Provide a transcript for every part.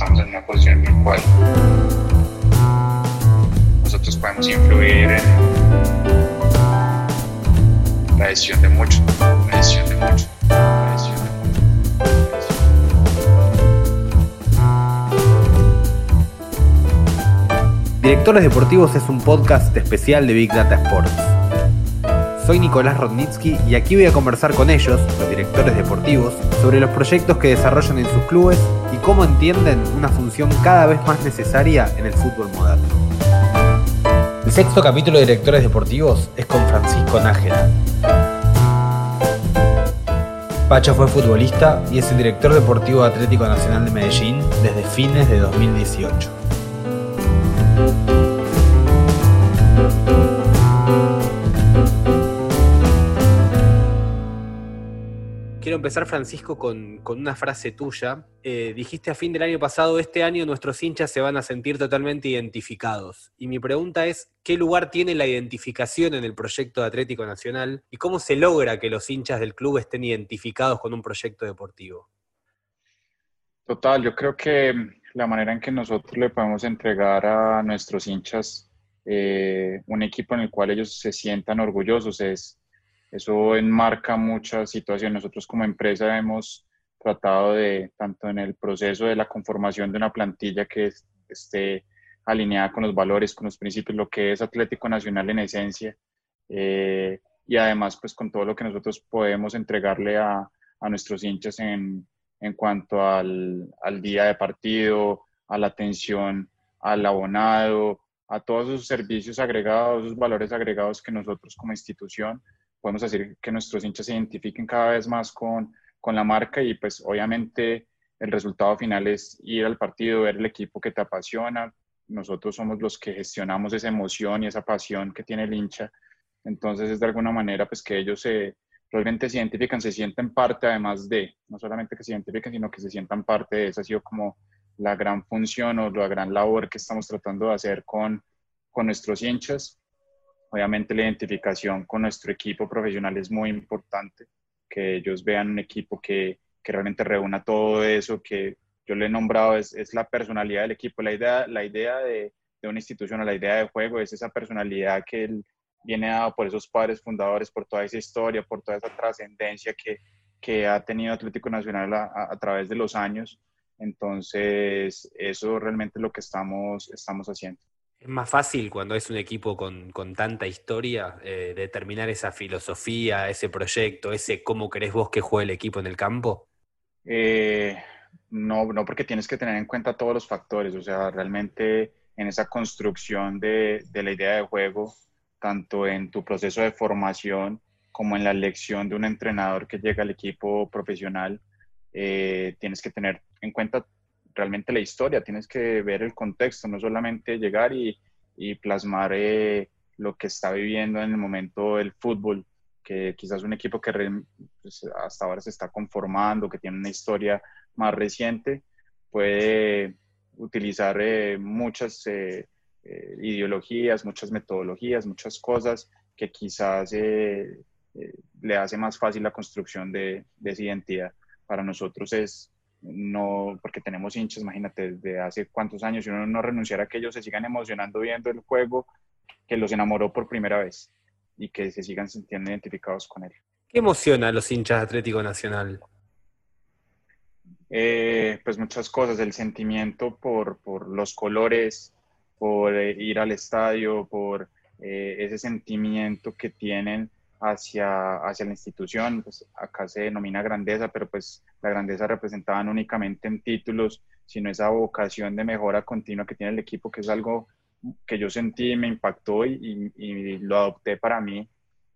Estamos en una posición en la cual nosotros podemos influir en la decisión de muchos, la decisión de muchos. Directores Deportivos es un podcast especial de Big Data Sports. Soy Nicolás Rodnitsky y aquí voy a conversar con ellos, los directores deportivos, sobre los proyectos que desarrollan en sus clubes y cómo entienden una función cada vez más necesaria en el fútbol moderno. El sexto capítulo de Directores Deportivos es con Francisco Nájera. Pacho fue futbolista y es el director deportivo de Atlético Nacional de Medellín desde fines de 2018. Quiero empezar, Francisco, con, una frase tuya. Eh, dijiste a fin del año pasado, este año nuestros hinchas se van a sentir totalmente identificados. Y mi pregunta es, ¿qué lugar tiene la identificación en el proyecto de Atlético Nacional? ¿Y cómo se logra que los hinchas del club estén identificados con un proyecto deportivo? Total, yo creo que la manera en que nosotros le podemos entregar a nuestros hinchas eh, un equipo en el cual ellos se sientan orgullosos es eso enmarca muchas situaciones. Nosotros como empresa hemos tratado de, tanto en el proceso de la conformación de una plantilla que esté alineada con los valores, con los principios, lo que es Atlético Nacional en esencia, eh, y además pues con todo lo que nosotros podemos entregarle a, a nuestros hinchas en, en cuanto al, al, día de partido, a la atención al abonado, a todos esos servicios agregados, esos valores agregados que nosotros como institución podemos decir que nuestros hinchas se identifiquen cada vez más con, con la marca y pues obviamente el resultado final es ir al partido, ver el equipo que te apasiona. Nosotros somos los que gestionamos esa emoción y esa pasión que tiene el hincha. Entonces es de alguna manera pues que ellos se, realmente se identifican, se sienten parte además de, no solamente que se identifiquen, sino que se sientan parte de eso. Ha sido como la gran función o la gran labor que estamos tratando de hacer con, con nuestros hinchas. Obviamente la identificación con nuestro equipo profesional es muy importante, que ellos vean un equipo que, que realmente reúna todo eso, que yo le he nombrado es, es, la personalidad del equipo, la idea, la idea de, de una institución, la idea de juego es esa personalidad que viene dada por esos padres fundadores, por toda esa historia, por toda esa trascendencia que, que ha tenido Atlético Nacional a, través de los años. Entonces, eso realmente es lo que estamos, estamos haciendo. ¿Es más fácil cuando es un equipo con, con tanta historia eh, determinar esa filosofía, ese proyecto, ese cómo querés vos que juegue el equipo en el campo? Eh, no, no, porque tienes que tener en cuenta todos los factores, o sea, realmente en esa construcción de, de la idea de juego, tanto en tu proceso de formación como en la elección de un entrenador que llega al equipo profesional, eh, tienes que tener en cuenta realmente la historia, tienes que ver el contexto, no solamente llegar y, y plasmar eh, lo que está viviendo en el momento del fútbol, que quizás un equipo que pues, hasta ahora se está conformando, que tiene una historia más reciente, puede utilizar eh, muchas eh, ideologías, muchas metodologías, muchas cosas que quizás le hace más fácil la construcción de, de esa identidad. Para nosotros es no, porque tenemos hinchas, imagínate, desde hace cuántos años, y uno no renunciara a que ellos se sigan emocionando viendo el juego que los enamoró por primera vez y que se sigan sintiendo identificados con él. ¿Qué emociona a los hinchas de Atlético Nacional? Eh, pues muchas cosas, el sentimiento por, por los colores, por eh, ir al estadio, por eh, ese sentimiento que tienen hacia, hacia la institución, pues acá se denomina grandeza, pero pues la grandeza representada no únicamente en títulos, sino esa vocación de mejora continua que tiene el equipo, que es algo que yo sentí me impactó y, y, y lo adopté para mí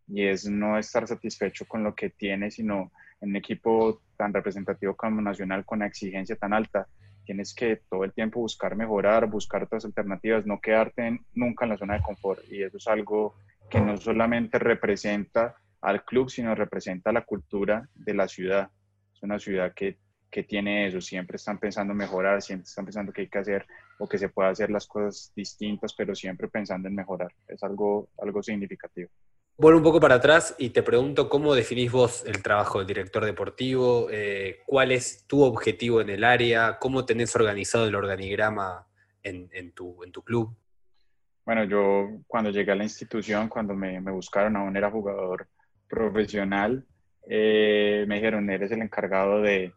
y es no estar satisfecho con lo que tienes, sino en un equipo tan representativo como Nacional con una exigencia tan alta, tienes que todo el tiempo buscar mejorar, buscar otras alternativas, no quedarte nunca en la zona de confort. Y eso es algo que no solamente representa al club, sino representa la cultura de la ciudad. Es una ciudad que, que tiene eso, siempre están pensando mejorar, siempre están pensando que hay que hacer o que se puede hacer las cosas distintas, pero siempre pensando en mejorar. Es algo, algo significativo. Vuelvo un poco para atrás y te pregunto cómo definís vos el trabajo del director deportivo, eh, cuál es tu objetivo en el área, cómo tenés organizado el organigrama en, tu, en tu club. Bueno, yo cuando llegué a la institución, cuando me, buscaron, aún era jugador profesional, eh, me dijeron, eres el encargado de,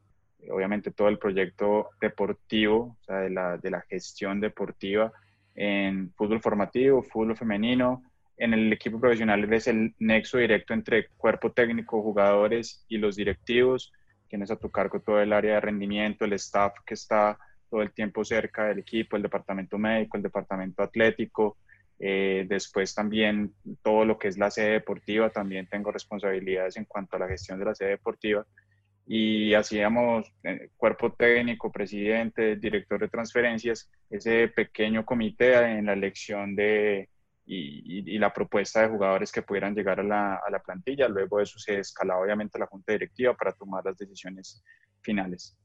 obviamente, todo el proyecto deportivo, o sea, de la, de la gestión deportiva en fútbol formativo, fútbol femenino, en el equipo profesional es el nexo directo entre cuerpo técnico, jugadores y los directivos. Tienes a tu cargo todo el área de rendimiento, el staff que está todo el tiempo cerca del equipo, el departamento médico, el departamento atlético. Eh, después también todo lo que es la sede deportiva, también tengo responsabilidades en cuanto a la gestión de la sede deportiva. Y hacíamos eh, cuerpo técnico, presidente, director de transferencias, ese pequeño comité en la elección de, y, la propuesta de jugadores que pudieran llegar a la, a la, plantilla. Luego eso se escalaba obviamente a la junta directiva para tomar las decisiones finales.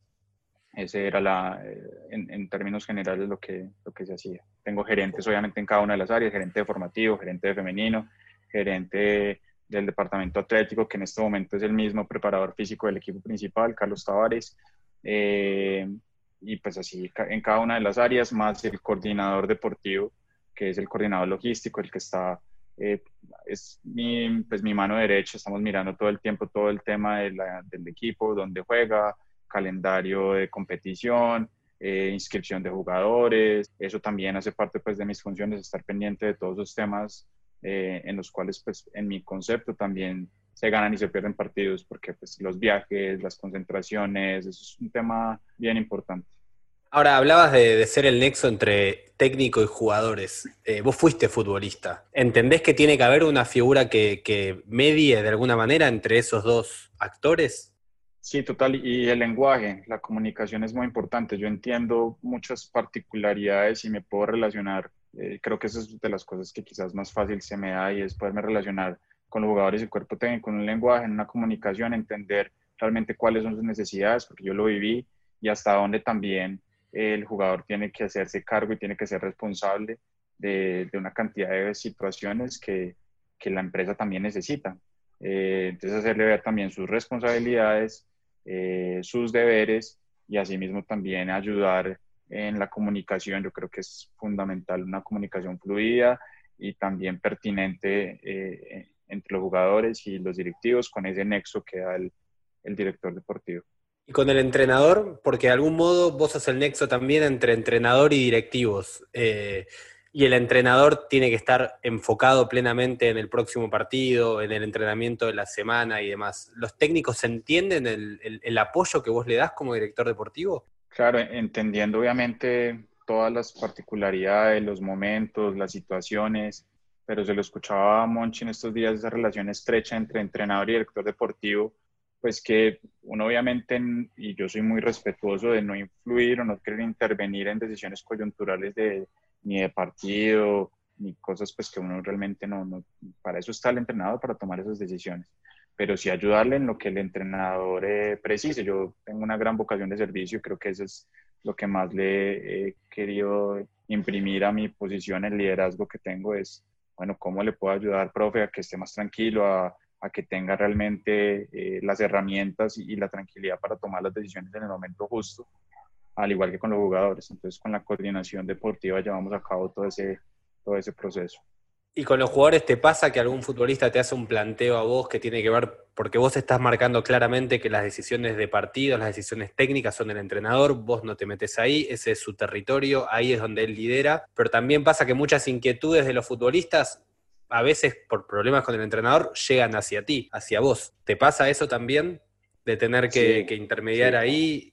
Ese era la, eh, en, términos generales lo que, lo que se hacía. Tengo gerentes obviamente en cada una de las áreas, gerente de formativo, gerente de femenino, gerente del departamento atlético, que en este momento es el mismo preparador físico del equipo principal, Carlos Tavares. Eh, y pues así en cada una de las áreas, más el coordinador deportivo, que es el coordinador logístico, el que está, eh, es mi, pues mi mano derecha, estamos mirando todo el tiempo todo el tema del equipo, dónde juega, calendario de competición, eh, inscripción de jugadores, eso también hace parte pues de mis funciones, estar pendiente de todos los temas eh, en los cuales pues en mi concepto también se ganan y se pierden partidos porque pues los viajes, las concentraciones, eso es un tema bien importante. Ahora, hablabas de, ser el nexo entre técnico y jugadores. Eh, vos fuiste futbolista. ¿Entendés que tiene que haber una figura que, medie de alguna manera entre esos dos actores? Sí, total. Y el lenguaje, la comunicación es muy importante. Yo entiendo muchas particularidades y me puedo relacionar. Eh, creo que esa es de las cosas que quizás más fácil se me da y es poderme relacionar con los jugadores y el cuerpo técnico en un lenguaje, en una comunicación, entender realmente cuáles son sus necesidades, porque yo lo viví y hasta dónde también el jugador tiene que hacerse cargo y tiene que ser responsable de, una cantidad de situaciones que, la empresa también necesita. Eh, entonces, hacerle ver también sus responsabilidades, eh, sus deberes y asimismo también ayudar en la comunicación. Yo creo que es fundamental una comunicación fluida y también pertinente eh, entre los jugadores y los directivos con ese nexo que da el director deportivo. Y con el entrenador, porque de algún modo vos sos el nexo también entre entrenador y directivos. Eh, y el entrenador tiene que estar enfocado plenamente en el próximo partido, en el entrenamiento de la semana y demás. ¿Los técnicos entienden el, apoyo que vos le das como director deportivo? Claro, entendiendo obviamente todas las particularidades, los momentos, las situaciones, pero se lo escuchaba a Monchi en estos días, esa relación estrecha entre entrenador y director deportivo, pues que uno obviamente, y yo soy muy respetuoso de no influir o no querer intervenir en decisiones coyunturales de, ni de partido, ni cosas pues que uno realmente no, no, para eso está el entrenador, para tomar esas decisiones, pero sí ayudarle en lo que el entrenador eh, precise. Yo tengo una gran vocación de servicio, creo que eso es lo que más le he querido imprimir a mi posición, el liderazgo que tengo es, bueno, ¿cómo le puedo ayudar, profe, a que esté más tranquilo, a, a que tenga realmente eh, las herramientas y, la tranquilidad para tomar las decisiones en el momento justo, al igual que con los jugadores. Entonces, con la coordinación deportiva llevamos a cabo todo ese, todo ese proceso. ¿Y con los jugadores te pasa que algún futbolista te hace un planteo a vos que tiene que ver, porque vos estás marcando claramente que las decisiones de partido, las decisiones técnicas son del entrenador, vos no te metes ahí, ese es su territorio, ahí es donde él lidera, pero también pasa que muchas inquietudes de los futbolistas a veces por problemas con el entrenador llegan hacia ti, hacia vos. ¿Te pasa eso también? De tener que, intermediar ahí.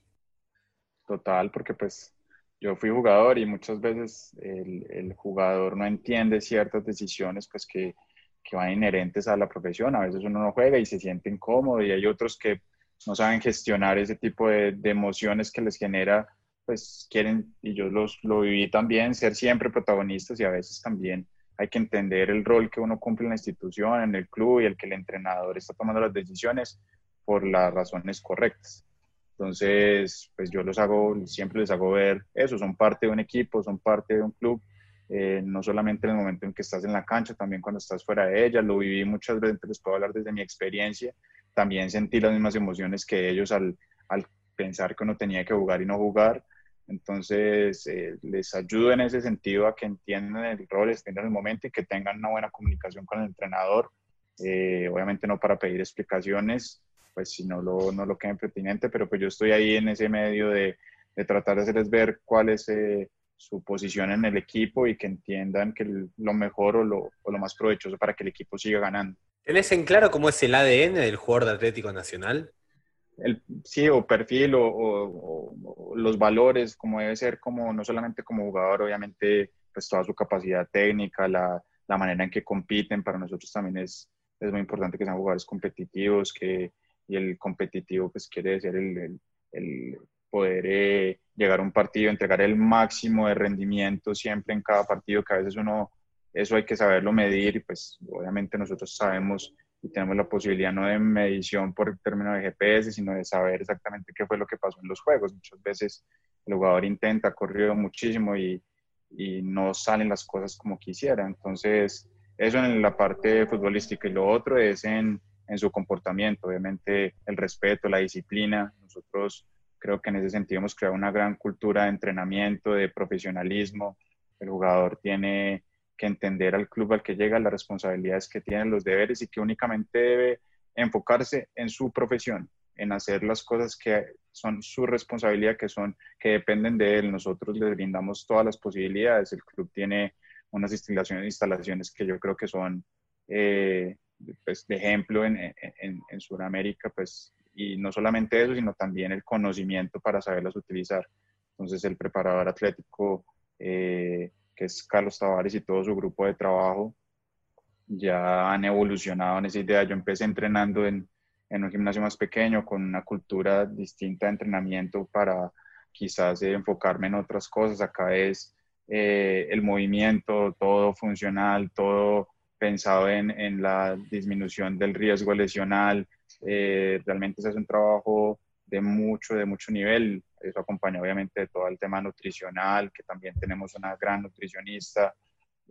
Total, porque pues yo fui jugador y muchas veces el, jugador no entiende ciertas decisiones pues que, que van inherentes a la profesión. A veces uno no juega y se siente incómodo y hay otros que no saben gestionar ese tipo de, de emociones que les genera, pues quieren, y yo los, lo viví también, ser siempre protagonistas y a veces también hay que entender el rol que uno cumple en la institución, en el club y el que el entrenador está tomando las decisiones por las razones correctas. Entonces, pues yo los hago, siempre les hago ver eso, son parte de un equipo, son parte de un club, eh, no solamente en el momento en que estás en la cancha, también cuando estás fuera de ella, lo viví muchas veces, les puedo hablar desde mi experiencia, también sentí las mismas emociones que ellos al, al pensar que uno tenía que jugar y no jugar, entonces, eh, les ayudo en ese sentido a que entiendan el rol, entiendan el momento y que tengan una buena comunicación con el entrenador. Eh, obviamente no para pedir explicaciones, pues si no lo, no lo queden pertinente, pero pues yo estoy ahí en ese medio de, de tratar de hacerles ver cuál es eh, su posición en el equipo y que entiendan que lo mejor o lo, o lo más provechoso para que el equipo siga ganando. ¿Tenés en claro cómo es el ADN del jugador de Atlético Nacional? el, sí, o perfil o, los valores, como debe ser, como no solamente como jugador, obviamente, pues toda su capacidad técnica, la, la manera en que compiten, para nosotros también es, es muy importante que sean jugadores competitivos, que, y el competitivo pues quiere decir el, el, poder eh, llegar a un partido, entregar el máximo de rendimiento siempre en cada partido, que a veces uno, eso hay que saberlo medir, y pues obviamente nosotros sabemos y tenemos la posibilidad no de medición por término de GPS, sino de saber exactamente qué fue lo que pasó en los juegos. Muchas veces el jugador intenta, ha corrido muchísimo y, y no salen las cosas como quisiera. Entonces, eso en la parte futbolística y lo otro es en, en su comportamiento, obviamente el respeto, la disciplina. Nosotros creo que en ese sentido hemos creado una gran cultura de entrenamiento, de profesionalismo. El jugador tiene que entender al club al que llega, las responsabilidades que tiene, los deberes y que únicamente debe enfocarse en su profesión, en hacer las cosas que son su responsabilidad, que son que dependen de él. Nosotros le brindamos todas las posibilidades. El club tiene unas instalaciones, instalaciones que yo creo que son eh, pues, de ejemplo en, en, en Sudamérica, pues, y no solamente eso, sino también el conocimiento para saberlas utilizar. Entonces, el preparador atlético eh, que es Carlos Tavares y todo su grupo de trabajo, ya han evolucionado en esa idea. Yo empecé entrenando en, en un gimnasio más pequeño, con una cultura distinta de entrenamiento para quizás enfocarme en otras cosas. Acá es eh, el movimiento, todo funcional, todo pensado en, en la disminución del riesgo lesional. Eh, realmente se hace un trabajo de mucho, de mucho nivel. Eso acompaña obviamente de todo el tema nutricional, que también tenemos una gran nutricionista,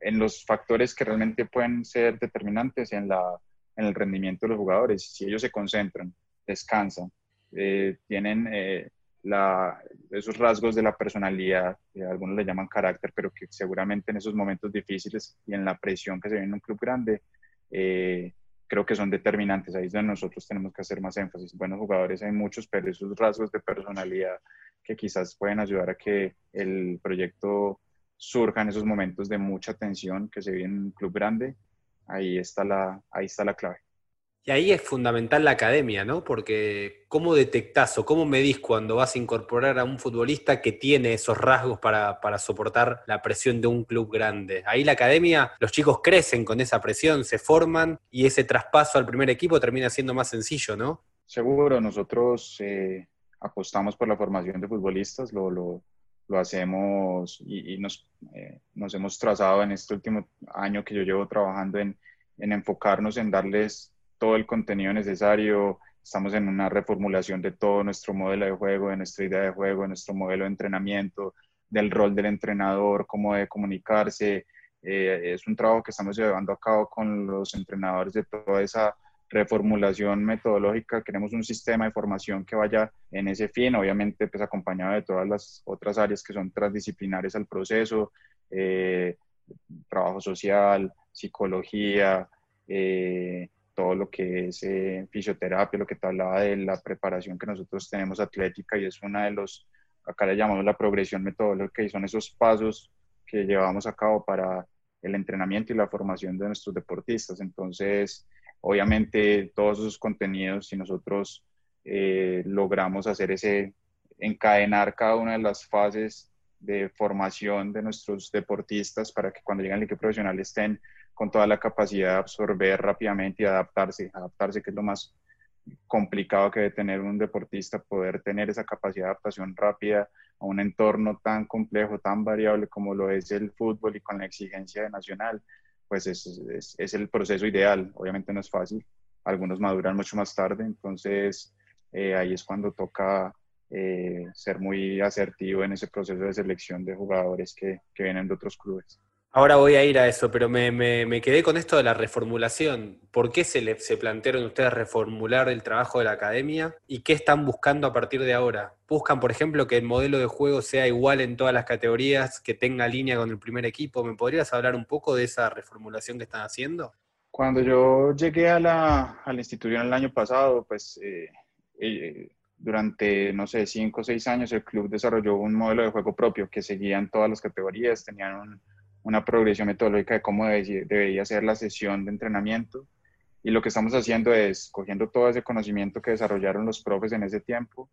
en los factores que realmente pueden ser determinantes en, la, en el rendimiento de los jugadores. Si ellos se concentran, descansan, eh, tienen eh, la, esos rasgos de la personalidad, que algunos le llaman carácter, pero que seguramente en esos momentos difíciles y en la presión que se ve en un club grande, eh, creo que son determinantes. Ahí es donde nosotros tenemos que hacer más énfasis. Buenos jugadores hay muchos, pero esos rasgos de personalidad que quizás pueden ayudar a que el proyecto surja en esos momentos de mucha tensión que se vive en un club grande, ahí está la, ahí está la clave. Y ahí es fundamental la academia, ¿no? Porque ¿cómo detectás o cómo medís cuando vas a incorporar a un futbolista que tiene esos rasgos para, para, soportar la presión de un club grande? Ahí la academia, los chicos crecen con esa presión, se forman y ese traspaso al primer equipo termina siendo más sencillo, ¿no? Seguro, nosotros eh, apostamos por la formación de futbolistas, lo, lo, lo hacemos y, y nos, eh, nos hemos trazado en este último año que yo llevo trabajando en, en enfocarnos en darles todo el contenido necesario. Estamos en una reformulación de todo nuestro modelo de juego, de nuestra idea de juego, de nuestro modelo de entrenamiento, del rol del entrenador, cómo debe comunicarse. Eh, es un trabajo que estamos llevando a cabo con los entrenadores de toda esa reformulación metodológica. Queremos un sistema de formación que vaya en ese fin, obviamente pues acompañado de todas las otras áreas que son transdisciplinares al proceso, eh, trabajo social, psicología, eh, todo lo que es eh, fisioterapia, lo que te hablaba de la preparación que nosotros tenemos atlética y es una de los, acá le llamamos la progresión metodológica y son esos pasos que llevamos a cabo para el entrenamiento y la formación de nuestros deportistas. Entonces, obviamente, todos esos contenidos, si nosotros eh, logramos hacer ese, encadenar cada una de las fases de formación de nuestros deportistas para que cuando lleguen al equipo profesional estén con toda la capacidad de absorber rápidamente y adaptarse, adaptarse que es lo más complicado que debe tener un deportista, poder tener esa capacidad de adaptación rápida a un entorno tan complejo, tan variable como lo es el fútbol y con la exigencia de nacional, pues es, es, el proceso ideal. Obviamente no es fácil, algunos maduran mucho más tarde, entonces eh, ahí es cuando toca eh, ser muy asertivo en ese proceso de selección de jugadores que, que vienen de otros clubes. Ahora voy a ir a eso, pero me, me, quedé con esto de la reformulación. ¿Por qué se, le, se plantearon ustedes reformular el trabajo de la academia? ¿Y qué están buscando a partir de ahora? ¿Buscan, por ejemplo, que el modelo de juego sea igual en todas las categorías, que tenga línea con el primer equipo? ¿Me podrías hablar un poco de esa reformulación que están haciendo? Cuando yo llegué a la, a la institución el año pasado, pues eh, eh, durante, no sé, cinco o seis años el club desarrolló un modelo de juego propio que seguía en todas las categorías, tenían una progresión metodológica de cómo debería ser la sesión de entrenamiento. Y lo que estamos haciendo es cogiendo todo ese conocimiento que desarrollaron los profes en ese tiempo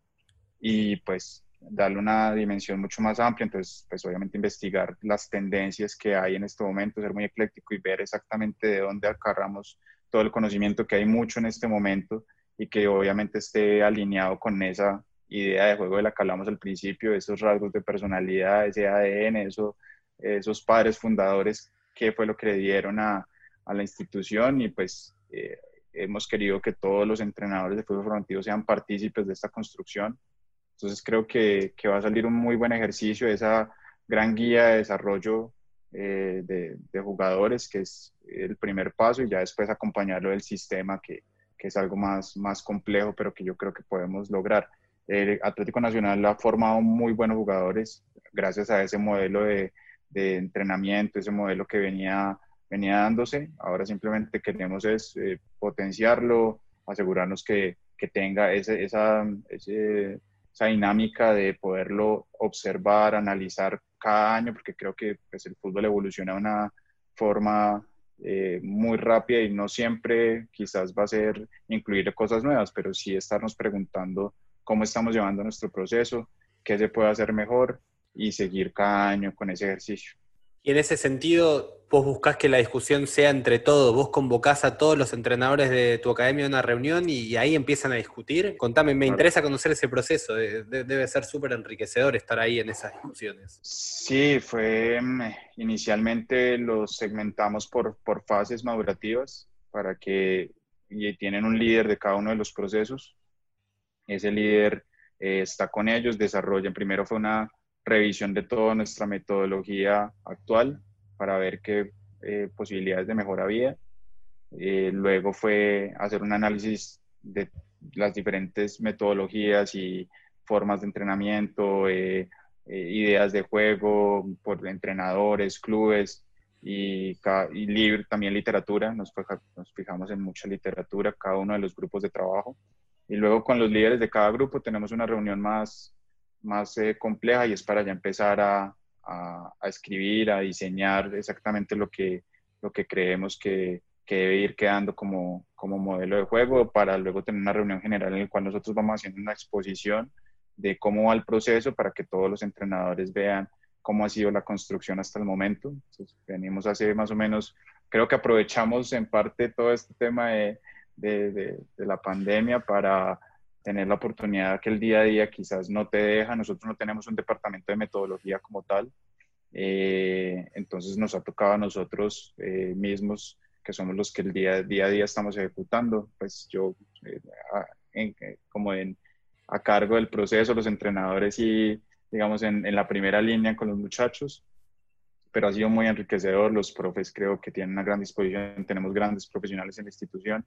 y pues darle una dimensión mucho más amplia. Entonces, pues obviamente investigar las tendencias que hay en este momento, ser muy ecléctico y ver exactamente de dónde agarramos todo el conocimiento que hay mucho en este momento y que obviamente esté alineado con esa idea de juego de la que hablamos al principio, esos rasgos de personalidad, ese ADN, eso, esos padres fundadores, qué fue lo que le dieron a, a la institución y pues eh, hemos querido que todos los entrenadores de fútbol formativo sean partícipes de esta construcción. Entonces creo que, que va a salir un muy buen ejercicio, esa gran guía de desarrollo eh, de, de, jugadores, que es el primer paso, y ya después acompañarlo del sistema que, que es algo más, más complejo, pero que yo creo que podemos lograr. El Atlético Nacional ha formado muy buenos jugadores gracias a ese modelo de, de entrenamiento, ese modelo que venía, venía dándose. Ahora simplemente queremos es eh, potenciarlo, asegurarnos que, que tenga ese, esa, esa dinámica de poderlo observar, analizar cada año, porque creo que pues, el fútbol evoluciona de una forma eh, muy rápida y no siempre quizás va a ser incluir cosas nuevas, pero sí estarnos preguntando cómo estamos llevando nuestro proceso, qué se puede hacer mejor y seguir cada año con ese ejercicio. Y en ese sentido, vos buscás que la discusión sea entre todos, vos convocás a todos los entrenadores de tu academia a una reunión y ahí empiezan a discutir. Contame, me interesa conocer ese proceso, debe ser súper enriquecedor estar ahí en esas discusiones. Sí, fue, mm, inicialmente los segmentamos por, por fases madurativas para que y tienen un líder de cada uno de los procesos. Ese líder eh, está con ellos, desarrollan, primero fue una revisión de toda nuestra metodología actual para ver qué eh, posibilidades de mejora había. Eh, luego fue hacer un análisis de las diferentes metodologías y formas de entrenamiento, eh, ideas de juego por entrenadores, clubes y, y también literatura. Nos, nos fijamos en mucha literatura, cada uno de los grupos de trabajo. Y luego con los líderes de cada grupo tenemos una reunión más más eh, compleja y es para ya empezar a, a, escribir, a diseñar exactamente lo que, lo que creemos que, que, debe ir quedando como, como modelo de juego para luego tener una reunión general en la cual nosotros vamos haciendo una exposición de cómo va el proceso para que todos los entrenadores vean cómo ha sido la construcción hasta el momento. Entonces, venimos hace más o menos, creo que aprovechamos en parte todo este tema de, de, de la pandemia para tener la oportunidad que el día a día quizás no te deja. Nosotros no tenemos un departamento de metodología como tal, eh, entonces nos ha tocado a nosotros eh, mismos, que somos los que el día, día a día estamos ejecutando, pues yo eh, como en, a cargo del proceso, los entrenadores y digamos en, en la primera línea con los muchachos, pero ha sido muy enriquecedor. Los profes creo que tienen una gran disposición, tenemos grandes profesionales en la institución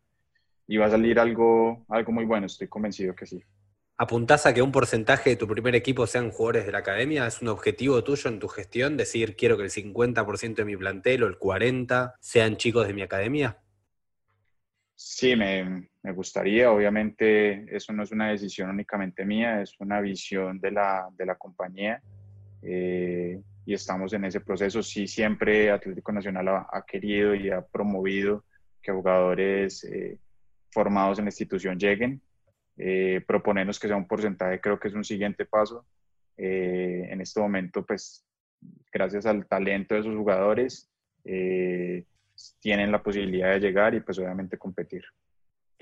y va a salir algo, algo muy bueno, estoy convencido que sí. ¿Apuntás a que un porcentaje de tu primer equipo sean jugadores de la academia? ¿Es un objetivo tuyo en tu gestión? Decir, quiero que el 50% de mi plantel o el 40% sean chicos de mi academia? Sí, me, me, gustaría. Obviamente, eso no es una decisión únicamente mía, es una visión de la, de la compañía. Eh, y estamos en ese proceso. Sí, siempre Atlético Nacional ha, ha querido y ha promovido que jugadores eh, formados en la institución lleguen. Eh, proponernos que sea un porcentaje creo que es un siguiente paso. Eh, en este momento, pues, gracias al talento de esos jugadores, eh, tienen la posibilidad de llegar y pues obviamente competir.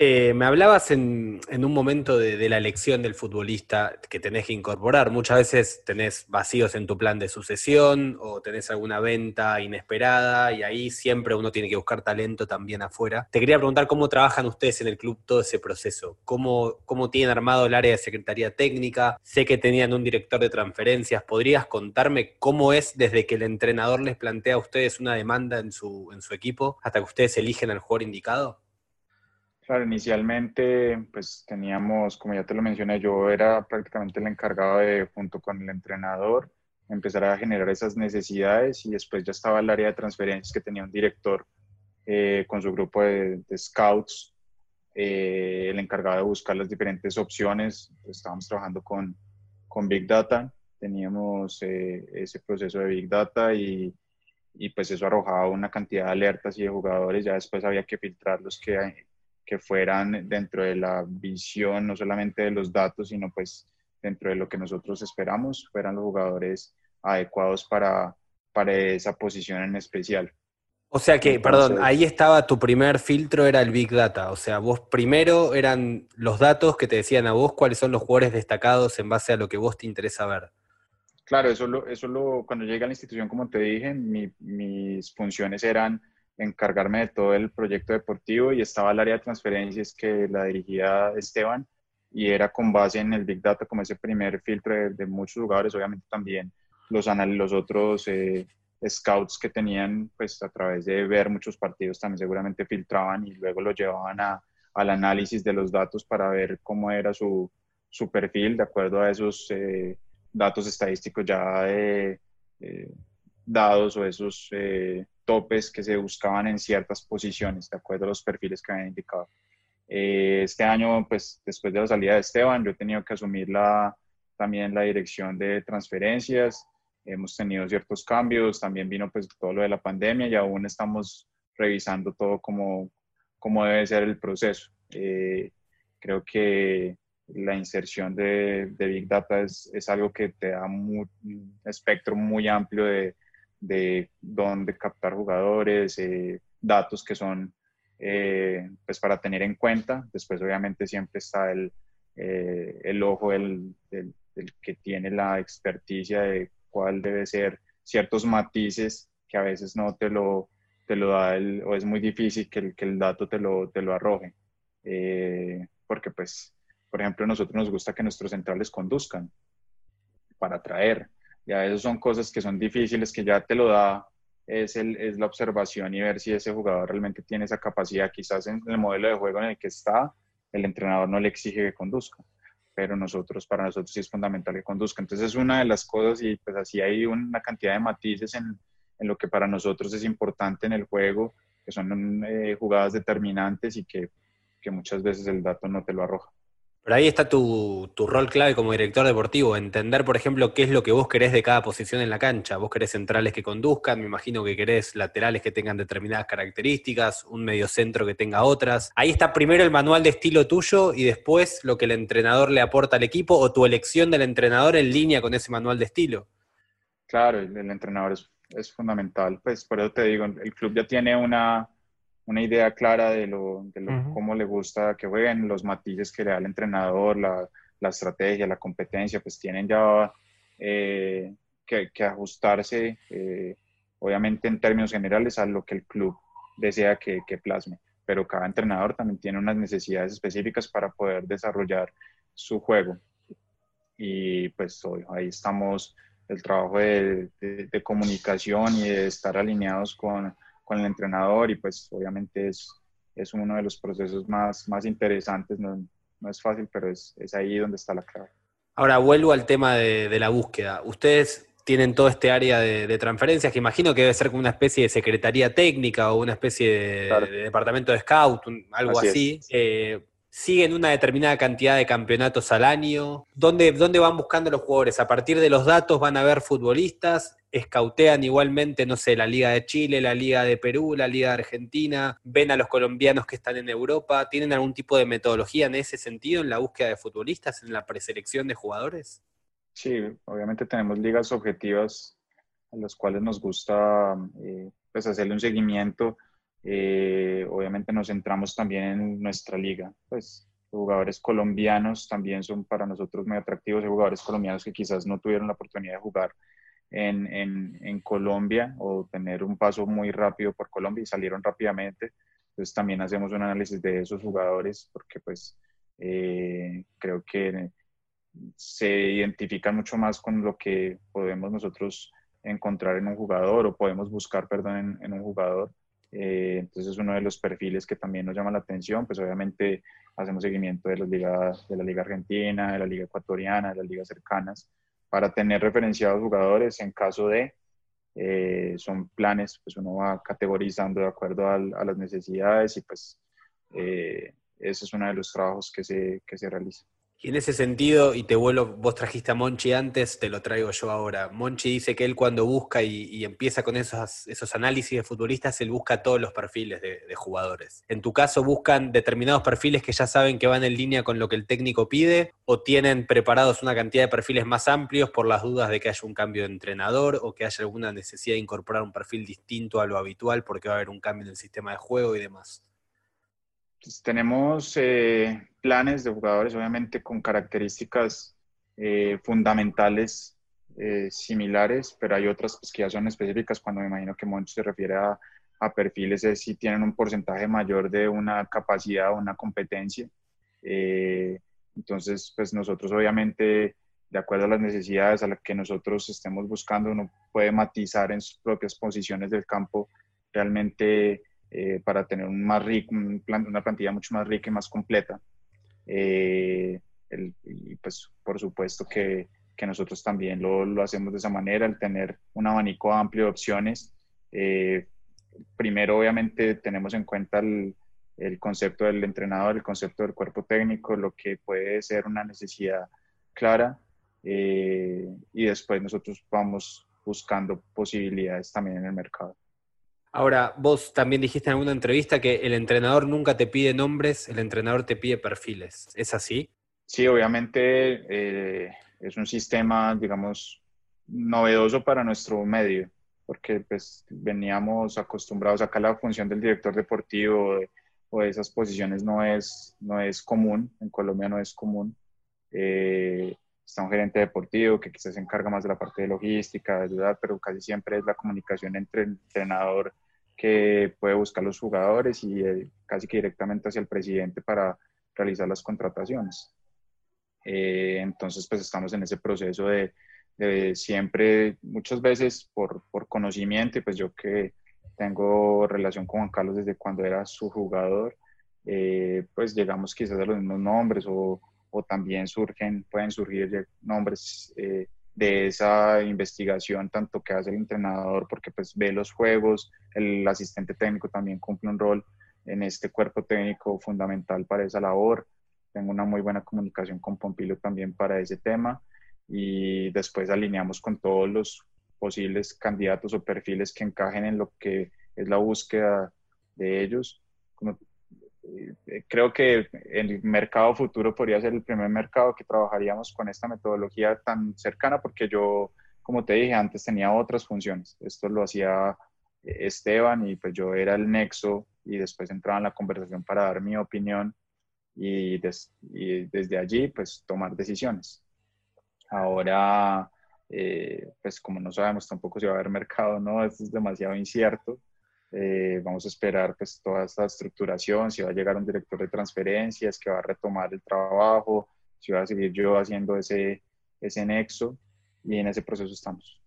Eh, me hablabas en, un momento de, la elección del futbolista que tenés que incorporar. Muchas veces tenés vacíos en tu plan de sucesión o tenés alguna venta inesperada y ahí siempre uno tiene que buscar talento también afuera. Te quería preguntar cómo trabajan ustedes en el club todo ese proceso. ¿Cómo, tienen armado el área de Secretaría Técnica? Sé que tenían un director de transferencias. ¿Podrías contarme cómo es desde que el entrenador les plantea a ustedes una demanda en su equipo hasta que ustedes eligen al jugador indicado? Claro, inicialmente pues teníamos, como ya te lo mencioné, yo era prácticamente el encargado de, junto con el entrenador, empezar a generar esas necesidades y después ya estaba el área de transferencias que tenía un director eh, con su grupo de, scouts, eh, el encargado de buscar las diferentes opciones. Estábamos trabajando con, con Big Data, teníamos eh, ese proceso de Big Data y, y pues eso arrojaba una cantidad de alertas y de jugadores, ya después había que filtrar los que que fueran dentro de la visión, no solamente de los datos, sino pues dentro de lo que nosotros esperamos, fueran los jugadores adecuados para, para esa posición en especial. O sea que, perdón, ahí estaba tu primer filtro, era el Big Data. O sea, vos primero eran los datos que te decían a vos cuáles son los jugadores destacados en base a lo que vos te interesa ver. Claro, eso, lo, eso lo, cuando llegué a la institución, como te dije, mis funciones eran encargarme de todo el proyecto deportivo y estaba el área de transferencias que la dirigía Esteban y era con base en el Big Data como ese primer filtro de, muchos jugadores, obviamente también los, los otros eh, scouts que tenían, pues a través de ver muchos partidos también seguramente filtraban y luego lo llevaban a, al análisis de los datos para ver cómo era su, su perfil de acuerdo a esos eh, datos estadísticos ya eh, dados o esos topes que se buscaban en ciertas posiciones, de acuerdo a los perfiles que habían indicado. Eh, este año, pues después de la salida de Esteban, yo he tenido que asumir la, también la dirección de transferencias. Hemos tenido ciertos cambios, también vino pues todo lo de la pandemia y aún estamos revisando todo como, cómo debe ser el proceso. Eh, creo que la inserción de, de Big Data es, es, algo que te da un espectro muy amplio de, de dónde captar jugadores, eh, datos que son eh, pues para tener en cuenta. Después obviamente siempre está el, eh, el ojo del, del, que tiene la experticia de cuál debe ser ciertos matices que a veces no te lo, te lo da el, o es muy difícil que el, que el dato te lo, te lo arroje. porque pues, por ejemplo, a nosotros nos gusta que nuestros centrales conduzcan para atraer. Y a veces son cosas que son difíciles, que ya te lo da, es, el, es la observación y ver si ese jugador realmente tiene esa capacidad. Quizás en el modelo de juego en el que está, el entrenador no le exige que conduzca, pero nosotros, para nosotros sí es fundamental que conduzca. Entonces es una de las cosas y pues así hay una cantidad de matices en, en lo que para nosotros es importante en el juego, que son eh, jugadas determinantes y que, que muchas veces el dato no te lo arroja. Pero ahí está tu, rol clave como director deportivo, entender, por ejemplo, qué es lo que vos querés de cada posición en la cancha. Vos querés centrales que conduzcan, me imagino que querés laterales que tengan determinadas características, un mediocentro que tenga otras. Ahí está primero el manual de estilo tuyo y después lo que el entrenador le aporta al equipo o tu elección del entrenador en línea con ese manual de estilo. Claro, el, entrenador es, es fundamental. Pues por eso te digo, el club ya tiene una una idea clara de, lo, de cómo le gusta que jueguen, los matices que le da el entrenador, la, la estrategia, la competencia, pues tienen ya eh, que, que, ajustarse, eh, obviamente en términos generales, a lo que el club desea que, que, plasme. Pero cada entrenador también tiene unas necesidades específicas para poder desarrollar su juego. Y pues ahí estamos, el trabajo de, de comunicación y de estar alineados con con el entrenador y pues obviamente es, es uno de los procesos más, más interesantes, no, no es fácil, pero es, es, ahí donde está la clave. Ahora vuelvo al tema de, de la búsqueda. Ustedes tienen todo este área de, transferencias que imagino que debe ser como una especie de secretaría técnica o una especie de, departamento de scout, algo así. Eh, siguen una determinada cantidad de campeonatos al año. ¿Dónde, ¿Dónde, van buscando los jugadores? ¿A partir de los datos van a ver futbolistas? escautean igualmente, no sé, la Liga de Chile, la Liga de Perú, la Liga de Argentina, ven a los colombianos que están en Europa, ¿tienen algún tipo de metodología en ese sentido, en la búsqueda de futbolistas, en la preselección de jugadores? Sí, obviamente tenemos ligas objetivas a las cuales nos gusta eh, pues hacerle un seguimiento eh, obviamente nos centramos también en nuestra liga. Pues jugadores colombianos también son para nosotros muy atractivos. Hay jugadores colombianos que quizás no tuvieron la oportunidad de jugar en, en, Colombia o tener un paso muy rápido por Colombia y salieron rápidamente. Entonces también hacemos un análisis de esos jugadores porque pues eh, creo que se identifican mucho más con lo que podemos nosotros encontrar en un jugador o podemos buscar, perdón, en, un jugador. Eh, entonces es uno de los perfiles que también nos llama la atención, pues obviamente hacemos seguimiento de, las ligas, de la Liga Argentina, de la Liga Ecuatoriana, de las ligas cercanas, para tener referenciados jugadores en caso de, eh, son planes, pues uno va categorizando de acuerdo a, las necesidades y pues eh, ese es uno de los trabajos que se, que se realiza. Y en ese sentido, y te vuelvo, vos trajiste a Monchi antes, te lo traigo yo ahora. Monchi dice que él cuando busca y, empieza con esos, esos, análisis de futbolistas, él busca todos los perfiles de, jugadores. En tu caso, buscan determinados perfiles que ya saben que van en línea con lo que el técnico pide, o tienen preparados una cantidad de perfiles más amplios por las dudas de que haya un cambio de entrenador o que haya alguna necesidad de incorporar un perfil distinto a lo habitual porque va a haber un cambio en el sistema de juego y demás. Pues, tenemos eh, planes de jugadores, obviamente con características eh, fundamentales eh, similares, pero hay otras pues, que ya son específicas. Cuando me imagino que Moncho se refiere a, perfiles, es si tienen un porcentaje mayor de una capacidad o una competencia. entonces, pues nosotros obviamente, de acuerdo a las necesidades a las que nosotros estemos buscando, uno puede matizar en sus propias posiciones del campo realmente eh, para tener un más una plantilla mucho más rica y más completa. Eh, y pues por supuesto que, nosotros también lo, hacemos de esa manera, el tener un abanico amplio de opciones. Eh, primero, obviamente, tenemos en cuenta el, concepto del entrenador, el concepto del cuerpo técnico, lo que puede ser una necesidad clara. y después nosotros vamos buscando posibilidades también en el mercado. Ahora, vos también dijiste en alguna entrevista que el entrenador nunca te pide nombres, el entrenador te pide perfiles. ¿Es así? Sí, obviamente eh, es un sistema, digamos, novedoso para nuestro medio, porque pues veníamos acostumbrados, acá la función del director deportivo o de esas posiciones no es, no es común, en Colombia no es común. Eh, está un gerente deportivo que quizás se encarga más de la parte de logística, de ayudar, pero casi siempre es la comunicación entre el entrenador que puede buscar los jugadores y eh, casi que directamente hacia el presidente para realizar las contrataciones. Eh, entonces, pues estamos en ese proceso de, siempre, muchas veces por, por, conocimiento, y pues yo que tengo relación con Juan Carlos desde cuando era su jugador, eh, pues llegamos quizás a los mismos nombres o, o también surgen, pueden surgir nombres eh, de esa investigación, tanto que hace el entrenador, porque pues ve los juegos, el asistente técnico también cumple un rol en este cuerpo técnico fundamental para esa labor. Tengo una muy buena comunicación con Pompilio también para ese tema y después alineamos con todos los posibles candidatos o perfiles que encajen en lo que es la búsqueda de ellos. Creo que el mercado futuro podría ser el primer mercado que trabajaríamos con esta metodología tan cercana porque yo, como te dije antes, tenía otras funciones. Esto lo hacía eh, Esteban y pues yo era el nexo y después entraba en la conversación para dar mi opinión y, desde allí pues tomar decisiones. Ahora, eh, pues como no sabemos tampoco si va a haber mercado, ¿no? Esto es demasiado incierto. Eh, vamos a esperar pues toda esta estructuración, si va a llegar un director de transferencias que va a retomar el trabajo, si va a seguir yo haciendo ese, ese nexo y en ese proceso estamos.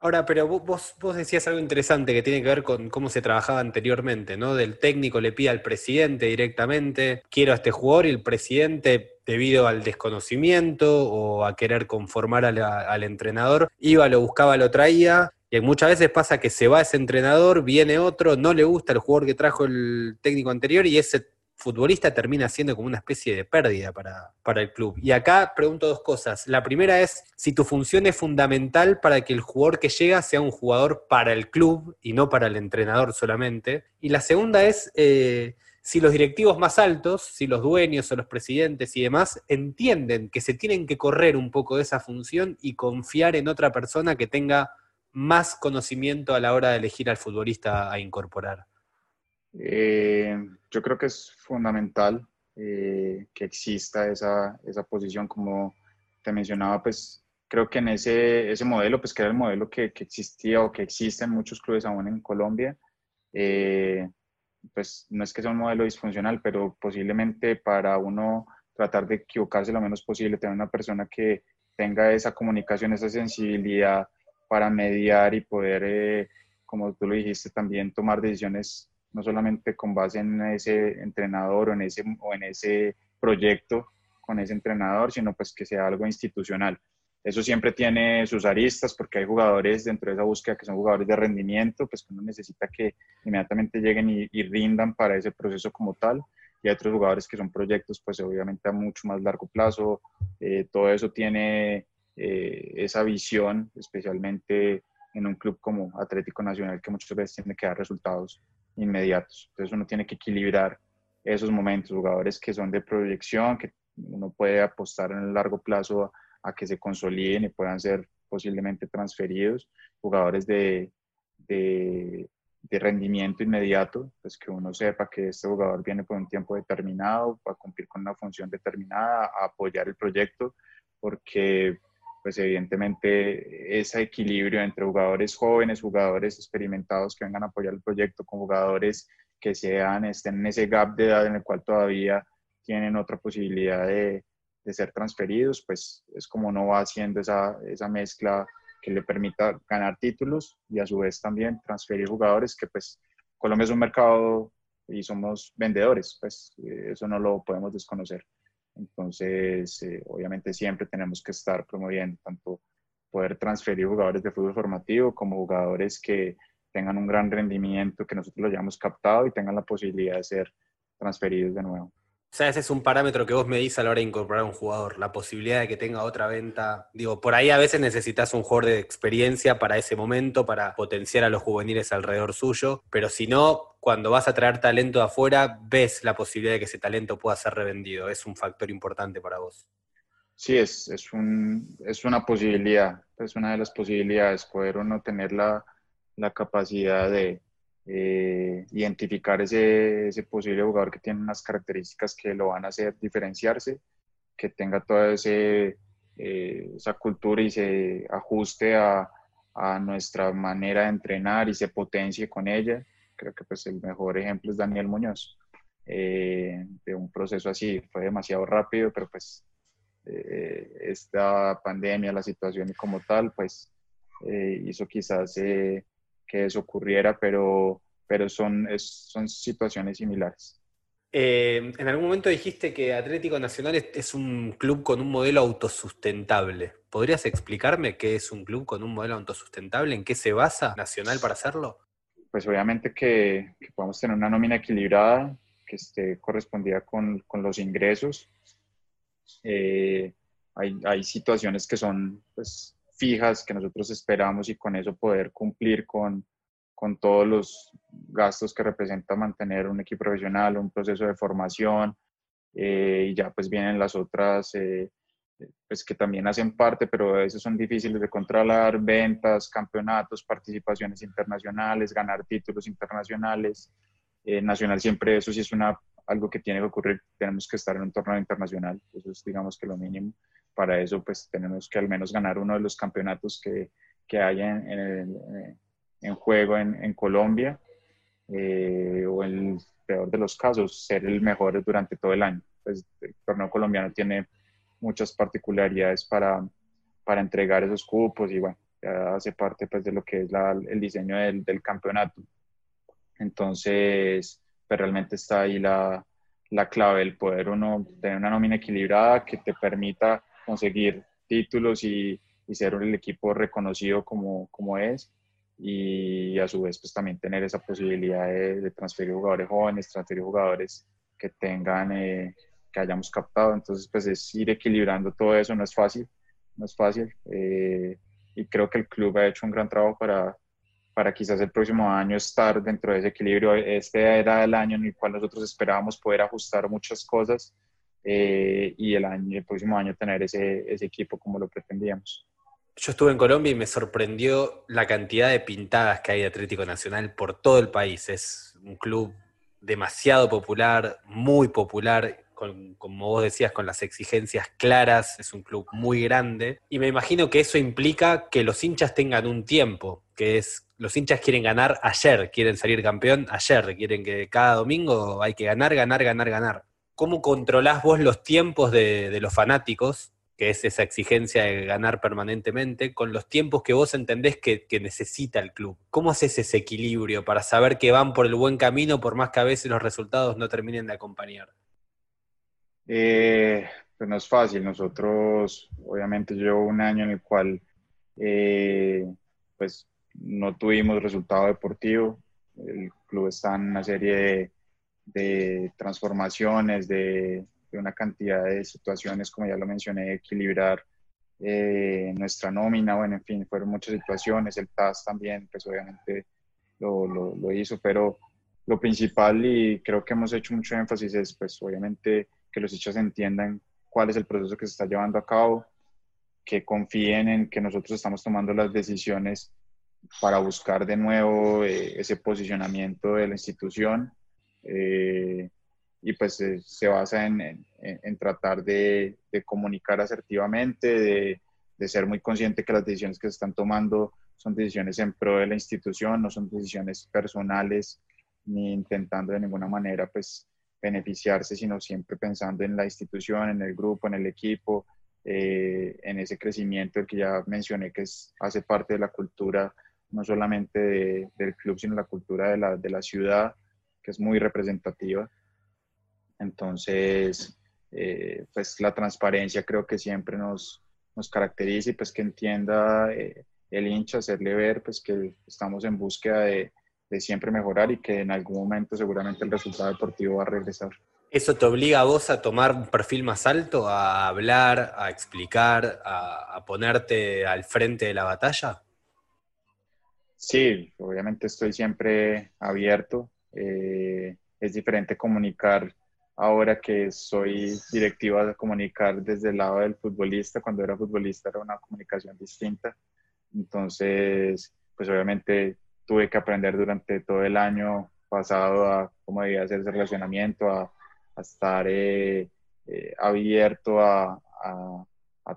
Ahora, pero vos, vos decías algo interesante que tiene que ver con cómo se trabajaba anteriormente, ¿no? Del técnico le pide al presidente directamente, quiero a este jugador y el presidente, debido al desconocimiento o a querer conformar al entrenador, iba, lo buscaba, lo traía y muchas veces pasa que se va ese entrenador, viene otro, no le gusta el jugador que trajo el técnico anterior y ese futbolista termina siendo como una especie de pérdida para, para, el club. Y acá pregunto dos cosas. La primera es si tu función es fundamental para que el jugador que llega sea un jugador para el club y no para el entrenador solamente. Y la segunda es eh, si los directivos más altos, si los dueños o los presidentes y demás entienden que se tienen que correr un poco de esa función y confiar en otra persona que tenga más conocimiento a la hora de elegir al futbolista a incorporar? Eh, yo creo que es fundamental eh, que exista esa, esa posición, como te mencionaba, pues creo que en ese, ese modelo, pues que era el modelo que, que existía o que existe en muchos clubes aún en Colombia, eh, pues no es que sea un modelo disfuncional, pero posiblemente para uno tratar de equivocarse lo menos posible, tener una persona que tenga esa comunicación, esa sensibilidad para mediar y poder, eh, como tú lo dijiste, también tomar decisiones no solamente con base en ese entrenador o en ese, o en ese proyecto con ese entrenador, sino pues que sea algo institucional. Eso siempre tiene sus aristas porque hay jugadores dentro de esa búsqueda que son jugadores de rendimiento, pues que uno necesita que inmediatamente lleguen y, rindan para ese proceso como tal. Y hay otros jugadores que son proyectos, pues obviamente a mucho más largo plazo. Eh, todo eso tiene eh, esa visión, especialmente en un club como Atlético Nacional, que muchas veces tiene que dar resultados inmediatos. Entonces uno tiene que equilibrar esos momentos, jugadores que son de proyección, que uno puede apostar en el largo plazo a que se consoliden y puedan ser posiblemente transferidos, jugadores de, de, rendimiento inmediato, pues que uno sepa que este jugador viene por un tiempo determinado, para cumplir con una función determinada, a apoyar el proyecto, porque pues evidentemente ese equilibrio entre jugadores jóvenes, jugadores experimentados que vengan a apoyar el proyecto con jugadores que sean, estén en ese gap de edad en el cual todavía tienen otra posibilidad de, de ser transferidos, pues es como no va haciendo esa, esa mezcla que le permita ganar títulos y a su vez también transferir jugadores que pues Colombia es un mercado y somos vendedores, pues eso no lo podemos desconocer. Entonces, eh, obviamente siempre tenemos que estar promoviendo tanto poder transferir jugadores de fútbol formativo como jugadores que tengan un gran rendimiento, que nosotros lo hayamos captado y tengan la posibilidad de ser transferidos de nuevo. O sea, ese es un parámetro que vos medís a la hora de incorporar a un jugador, la posibilidad de que tenga otra venta. Digo, por ahí a veces necesitas un jugador de experiencia para ese momento, para potenciar a los juveniles alrededor suyo, pero si no, cuando vas a traer talento de afuera, ves la posibilidad de que ese talento pueda ser revendido. Es un factor importante para vos. Sí, es, es, un, es una posibilidad, es una de las posibilidades, poder uno tener la, la capacidad de, eh, identificar ese, ese, posible jugador que tiene unas características que lo van a hacer diferenciarse, que tenga toda eh, esa cultura y se ajuste a, nuestra manera de entrenar y se potencie con ella. Creo que pues el mejor ejemplo es Daniel Muñoz, eh, de un proceso así, fue demasiado rápido, pero pues esta pandemia, la situación como tal, pues hizo quizás que eso ocurriera, pero, pero son, son situaciones similares. Eh, en algún momento dijiste que Atlético Nacional es, un club con un modelo autosustentable. ¿Podrías explicarme qué es un club con un modelo autosustentable? ¿En qué se basa Nacional para hacerlo? Pues obviamente que, que podamos tener una nómina equilibrada, que esté correspondida con, con los ingresos. Eh, hay, hay, situaciones que son pues, fijas que nosotros esperamos y con eso poder cumplir con, con todos los gastos que representa mantener un equipo profesional, un proceso de formación, eh, y ya pues vienen las otras, eh, pues que también hacen parte, pero a veces son difíciles de controlar, ventas, campeonatos, participaciones internacionales, ganar títulos internacionales. Eh, nacional siempre eso sí es una, algo que tiene que ocurrir, tenemos que estar en un torneo internacional, eso es digamos que lo mínimo para eso pues tenemos que al menos ganar uno de los campeonatos que, que hay en, en, juego en, en Colombia eh, o en el peor de los casos ser el mejor durante todo el año. Pues el torneo colombiano tiene muchas particularidades para, para entregar esos cupos y bueno, ya hace parte pues de lo que es la, el diseño del, del, campeonato. Entonces, pues realmente está ahí la, la clave, el poder uno tener una nómina equilibrada que te permita conseguir títulos y, y ser el equipo reconocido como, como es y a su vez pues también tener esa posibilidad de, transferir jugadores jóvenes, transferir jugadores que tengan, eh, que hayamos captado. Entonces pues es ir equilibrando todo eso, no es fácil, no es fácil. Eh, y creo que el club ha hecho un gran trabajo para, para quizás el próximo año estar dentro de ese equilibrio. Este era el año en el cual nosotros esperábamos poder ajustar muchas cosas eh, y el, año, el próximo año tener ese, ese equipo como lo pretendíamos. Yo estuve en Colombia y me sorprendió la cantidad de pintadas que hay de Atlético Nacional por todo el país. Es un club demasiado popular, muy popular, como vos decías, con las exigencias claras, es un club muy grande. Y me imagino que eso implica que los hinchas tengan un tiempo, que es, los hinchas quieren ganar ayer, quieren salir campeón ayer, quieren que cada domingo hay que ganar, ganar, ganar, ganar. ¿Cómo controlás vos los tiempos de, los fanáticos, que es esa exigencia de ganar permanentemente, con los tiempos que vos entendés que, necesita el club? ¿Cómo haces ese equilibrio para saber que van por el buen camino por más que a veces los resultados no terminen de acompañar? Eh, pues no es fácil. Nosotros, obviamente, llevo un año en el cual eh, pues no tuvimos resultado deportivo. El club está en una serie de, transformaciones, de, una cantidad de situaciones, como ya lo mencioné, equilibrar eh, nuestra nómina, bueno, en fin, fueron muchas situaciones. El TAS también, pues obviamente lo, hizo, pero lo principal y creo que hemos hecho mucho énfasis es, pues obviamente, que los hinchas entiendan cuál es el proceso que se está llevando a cabo, que confíen en que nosotros estamos tomando las decisiones para buscar de nuevo eh, ese posicionamiento de la institución eh, y pues eh, se basa en, en, tratar de, de, comunicar asertivamente, de, de, ser muy consciente que las decisiones que se están tomando son decisiones en pro de la institución, no son decisiones personales ni intentando de ninguna manera pues beneficiarse, sino siempre pensando en la institución, en el grupo, en el equipo, eh, en ese crecimiento que ya mencioné que es, hace parte de la cultura, no solamente del club, sino la cultura de la, de la ciudad, que es muy representativa. Entonces, eh, pues la transparencia creo que siempre nos, nos caracteriza y pues que entienda eh, el hincha, hacerle ver pues que estamos en búsqueda de, de siempre mejorar y que en algún momento seguramente el resultado deportivo va a regresar. ¿Eso te obliga a vos a tomar un perfil más alto, a hablar, a explicar, a, ponerte al frente de la batalla? Sí, obviamente estoy siempre abierto. Eh, es diferente comunicar ahora que soy directivo a comunicar desde el lado del futbolista. Cuando era futbolista era una comunicación distinta. Entonces, pues obviamente tuve que aprender durante todo el año pasado a cómo debía hacer ese relacionamiento, a, estar eh, eh, abierto a,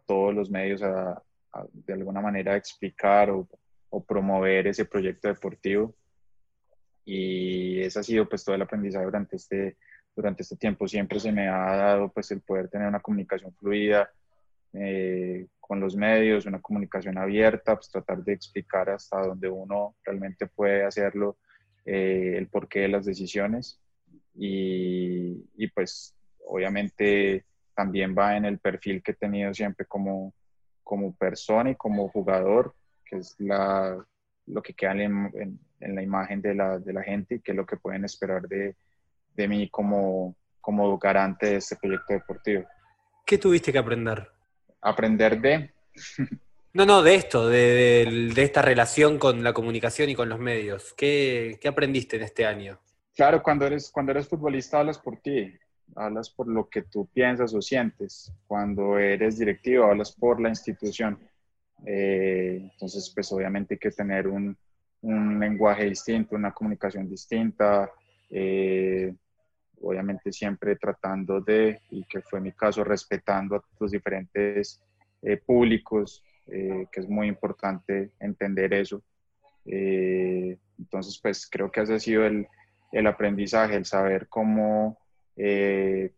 todos los medios, a, de alguna manera explicar o, promover ese proyecto deportivo. Y ese ha sido pues todo el aprendizaje durante este, durante este tiempo. Siempre se me ha dado pues el poder tener una comunicación fluida, eh, con los medios, una comunicación abierta, pues tratar de explicar hasta donde uno realmente puede hacerlo, eh, el porqué de las decisiones. Y, y, pues obviamente también va en el perfil que he tenido siempre como, como persona y como jugador, que es la, lo que queda en, en, la imagen de la, de la, gente y que es lo que pueden esperar de, de mí como, como garante de este proyecto deportivo. ¿Qué tuviste que aprender? aprender de... No, no, de esto, de, esta relación con la comunicación y con los medios. ¿Qué, aprendiste en este año? Claro, cuando eres, cuando eres futbolista hablas por ti, hablas por lo que tú piensas o sientes. Cuando eres directivo hablas por la institución. Eh, entonces, pues obviamente hay que tener un, lenguaje distinto, una comunicación distinta. Eh, obviamente siempre tratando de, y que fue mi caso, respetando a los diferentes eh, públicos, eh, que es muy importante entender eso. Eh, entonces, pues creo que ese ha sido el, el aprendizaje, el saber cómo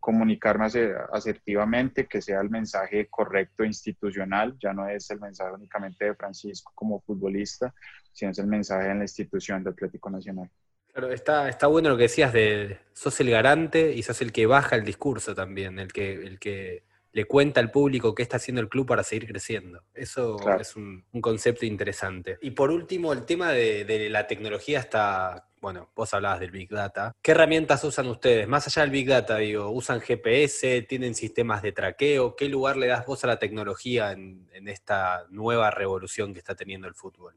comunicarme asertivamente, que sea el mensaje correcto institucional, ya no es el mensaje únicamente de Francisco como futbolista, sino es el mensaje en la institución de Atlético Nacional. Claro, está, está bueno lo que decías de sos el garante y sos el que baja el discurso también, el que, el que le cuenta al público qué está haciendo el club para seguir creciendo. Eso es un, concepto interesante. Y por último, el tema de, la tecnología está, bueno, vos hablabas del Big Data. ¿Qué herramientas usan ustedes? Más allá del Big Data, digo, ¿usan GPS? ¿Tienen sistemas de traqueo? ¿Qué lugar le das vos a la tecnología en, esta nueva revolución que está teniendo el fútbol?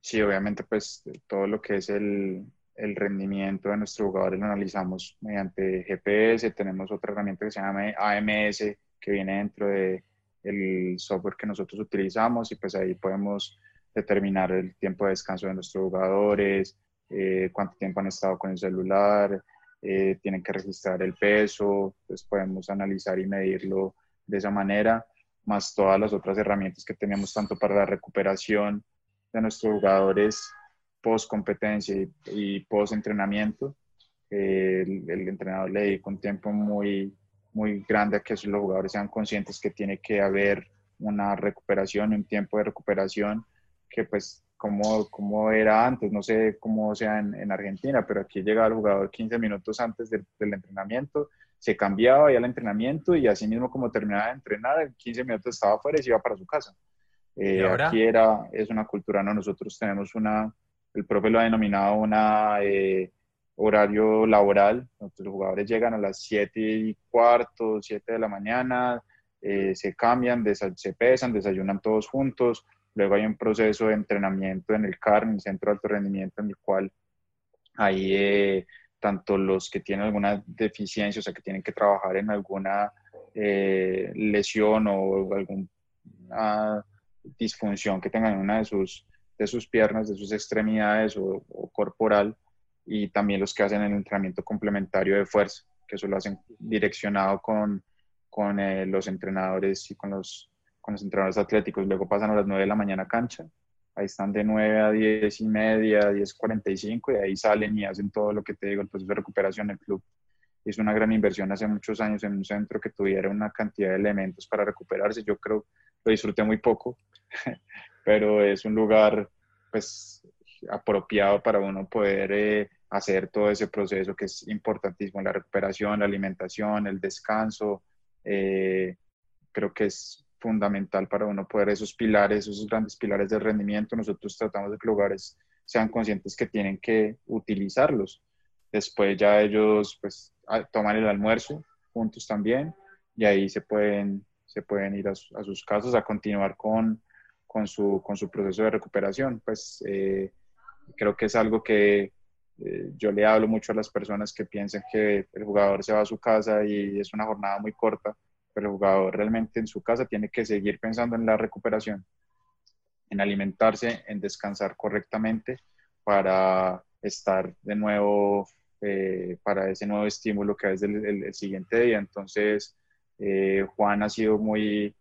Sí, obviamente, pues todo lo que es el, rendimiento de nuestros jugadores lo analizamos mediante GPS, tenemos otra herramienta que se llama AMS, que viene dentro del el software que nosotros utilizamos y pues ahí podemos determinar el tiempo de descanso de nuestros jugadores, eh, cuánto tiempo han estado con el celular, eh, tienen que registrar el peso, pues podemos analizar y medirlo de esa manera, más todas las otras herramientas que tenemos tanto para la recuperación de nuestros jugadores post competencia y, post entrenamiento. el, el, entrenador le dedica un tiempo muy, muy grande a que los jugadores sean conscientes que tiene que haber una recuperación, un tiempo de recuperación que pues como, como era antes, no sé cómo sea en, en, Argentina, pero aquí llegaba el jugador 15 minutos antes del, del entrenamiento, se cambiaba ya el entrenamiento y así mismo como terminaba de entrenar, en 15 minutos estaba afuera y se iba para su casa. Eh, aquí era, es una cultura, ¿no? Nosotros tenemos una, el profe lo ha denominado una eh, horario laboral, los jugadores llegan a las 7 y cuarto, 7 de la mañana, eh, se cambian, se pesan, desayunan todos juntos, luego hay un proceso de entrenamiento en el CAR, en el Centro de Alto Rendimiento, en el cual ahí eh, tanto los que tienen alguna deficiencia, o sea, que tienen que trabajar en alguna eh, lesión o alguna disfunción que tengan en una de sus, de sus piernas, de sus extremidades o, o corporal, y también los que hacen el entrenamiento complementario de fuerza, que eso lo hacen direccionado con con eh, los entrenadores y con los, con los entrenadores atléticos. Luego pasan a las 9 de la mañana cancha. Ahí están de 9 a 10 y media, 10.45 y ahí salen y hacen todo lo que te digo, el proceso de recuperación del club. Es una gran inversión hace muchos años en un centro que tuviera una cantidad de elementos para recuperarse. Yo creo, lo disfruté muy poco, pero es un lugar pues apropiado para uno poder eh, hacer todo ese proceso que es importantísimo, la recuperación, la alimentación, el descanso, eh, creo que es fundamental para uno poder esos pilares, esos grandes pilares de rendimiento. Nosotros tratamos de que los lugares sean conscientes que tienen que utilizarlos. Después ya ellos pues toman el almuerzo juntos también y ahí se pueden, se pueden ir a, sus casas a continuar con, con, su, con su proceso de recuperación. Pues eh, creo que es algo que eh, yo le hablo mucho a las personas que piensan que el jugador se va a su casa y es una jornada muy corta, pero el jugador realmente en su casa tiene que seguir pensando en la recuperación, en alimentarse, en descansar correctamente para estar de nuevo, eh, para ese nuevo estímulo que es el, siguiente día. Entonces, eh, Juan ha sido muy,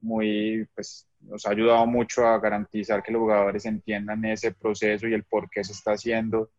muy, pues nos ha ayudado mucho a garantizar que los jugadores entiendan ese proceso y el por qué se está haciendo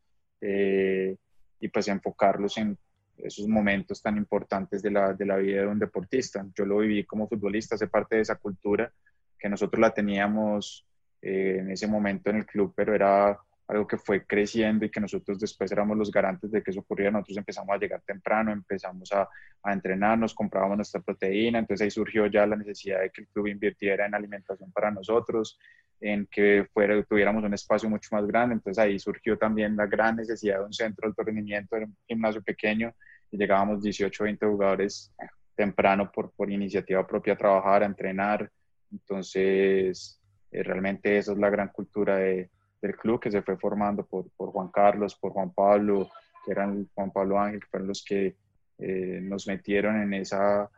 eh, y pues enfocarlos en esos momentos tan importantes de la, de la vida de un deportista. Yo lo viví como futbolista, hace parte de esa cultura que nosotros la teníamos eh, en ese momento en el club, pero era algo que fue creciendo y que nosotros después éramos los garantes de que eso ocurriera. Nosotros empezamos a llegar temprano, empezamos a, a entrenarnos, comprábamos nuestra proteína, entonces ahí surgió ya la necesidad de que el club invirtiera en alimentación para nosotros en que fuera, tuviéramos un espacio mucho más grande. Entonces ahí surgió también la gran necesidad de un centro de alto rendimiento, era un gimnasio pequeño y llegábamos 18 o 20 jugadores temprano por, por iniciativa propia a trabajar, a entrenar. Entonces, eh, realmente esa es la gran cultura de, del club que se fue formando por, por, Juan Carlos, por Juan Pablo, que eran Juan Pablo Ángel, que fueron los que eh, nos metieron en esa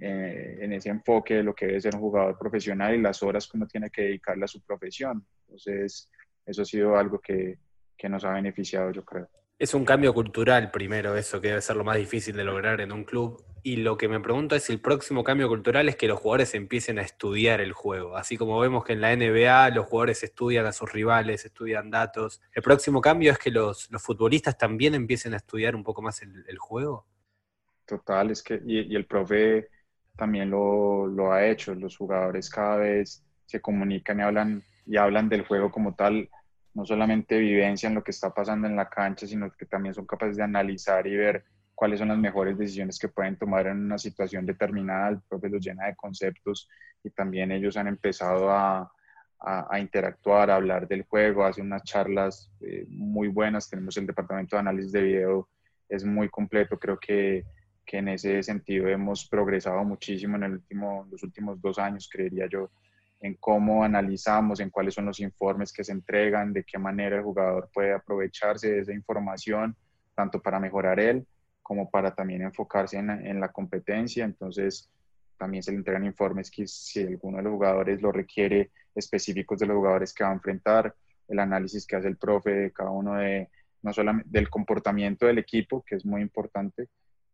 eh, en ese enfoque de lo que debe ser un jugador profesional y las horas que uno tiene que dedicarle a su profesión. Entonces, eso ha sido algo que, que nos ha beneficiado, yo creo. Es un cambio cultural primero, eso que debe ser lo más difícil de lograr en un club. Y lo que me pregunto es si el próximo cambio cultural es que los jugadores empiecen a estudiar el juego. Así como vemos que en la NBA los jugadores estudian a sus rivales, estudian datos. ¿El próximo cambio es que los, los futbolistas también empiecen a estudiar un poco más el, el juego? Total, es que, y, y el profe también lo, lo, ha hecho. Los jugadores cada vez se comunican y hablan, y hablan del juego como tal, no solamente vivencian lo que está pasando en la cancha, sino que también son capaces de analizar y ver cuáles son las mejores decisiones que pueden tomar en una situación determinada. El profe los llena de conceptos y también ellos han empezado a, a, interactuar, a hablar del juego, hacen unas charlas eh, muy buenas. Tenemos el departamento de análisis de video, es muy completo. Creo que que en ese sentido hemos progresado muchísimo en el último, los últimos dos años, creería yo, en cómo analizamos, en cuáles son los informes que se entregan, de qué manera el jugador puede aprovecharse de esa información, tanto para mejorar él como para también enfocarse en, en la competencia. Entonces, también se le entregan informes que si alguno de los jugadores lo requiere, específicos de los jugadores que va a enfrentar, el análisis que hace el profe de cada uno de, no solamente del comportamiento del equipo, que es muy importante,